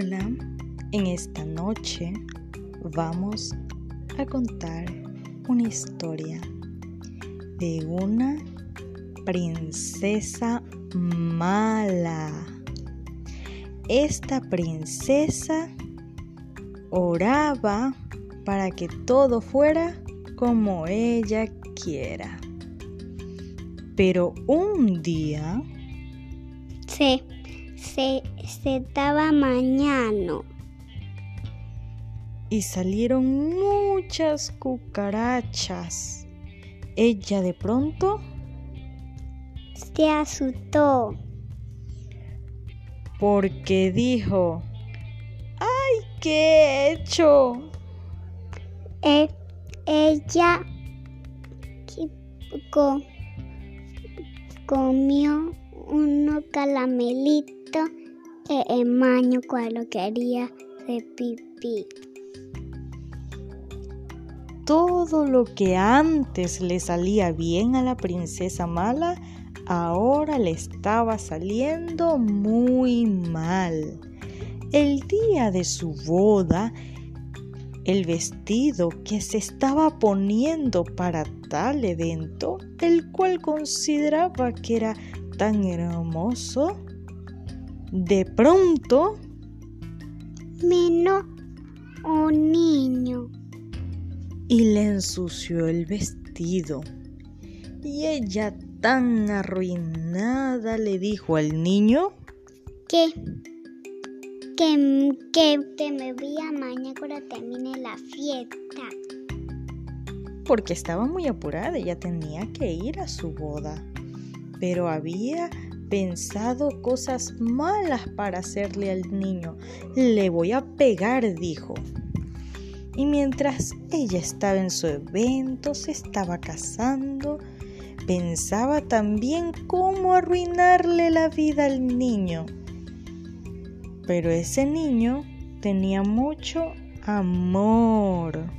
Hola, en esta noche vamos a contar una historia de una princesa mala. Esta princesa oraba para que todo fuera como ella quiera. Pero un día... Se, se, estaba mañana. Y salieron muchas cucarachas. Ella de pronto... Se asustó. Porque dijo... ¡Ay, qué he hecho! Eh, ella comió unos caramelitos e el maño cuando quería de pipí. Todo lo que antes le salía bien a la princesa mala, ahora le estaba saliendo muy mal. El día de su boda, el vestido que se estaba poniendo para tal evento, el cual consideraba que era tan hermoso, de pronto vino un niño y le ensució el vestido. Y ella tan arruinada le dijo al niño que que, que, que me a mañana cuando termine la fiesta. Porque estaba muy apurada, ella tenía que ir a su boda. Pero había pensado cosas malas para hacerle al niño. Le voy a pegar, dijo. Y mientras ella estaba en su evento, se estaba casando, pensaba también cómo arruinarle la vida al niño. Pero ese niño tenía mucho amor.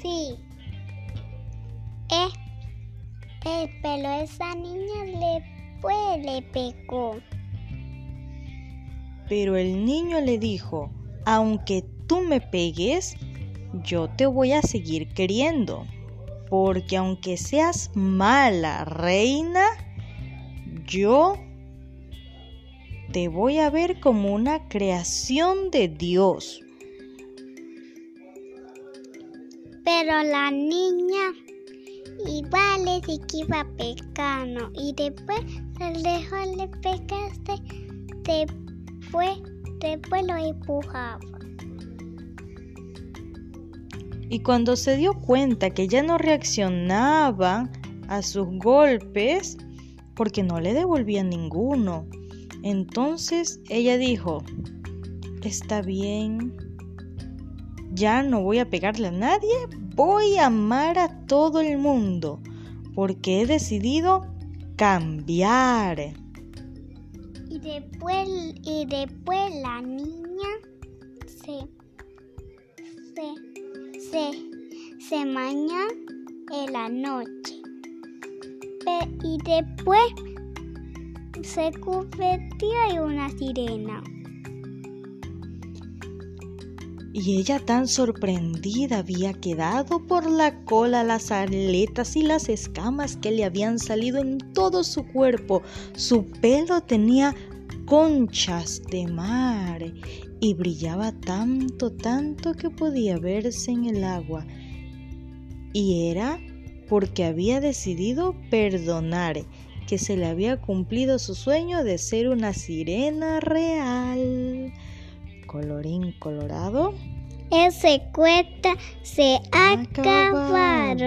Sí. Eh, eh, esa niña le, pues, le pegó. Pero el niño le dijo, aunque tú me pegues, yo te voy a seguir queriendo. Porque aunque seas mala reina, yo te voy a ver como una creación de Dios. Pero la niña igual le que iba pecando y después dejó le pecaste, después, después lo empujaba. Y cuando se dio cuenta que ya no reaccionaba a sus golpes, porque no le devolvía ninguno, entonces ella dijo, está bien, ya no voy a pegarle a nadie, voy a amar a todo el mundo, porque he decidido cambiar. Y después, y después la niña se, se, se, se en la noche. y después se convirtió en una sirena. Y ella tan sorprendida había quedado por la cola, las aletas y las escamas que le habían salido en todo su cuerpo. Su pelo tenía conchas de mar y brillaba tanto, tanto que podía verse en el agua. Y era porque había decidido perdonar que se le había cumplido su sueño de ser una sirena real. Colorín colorado. Ese cuesta se acabaron.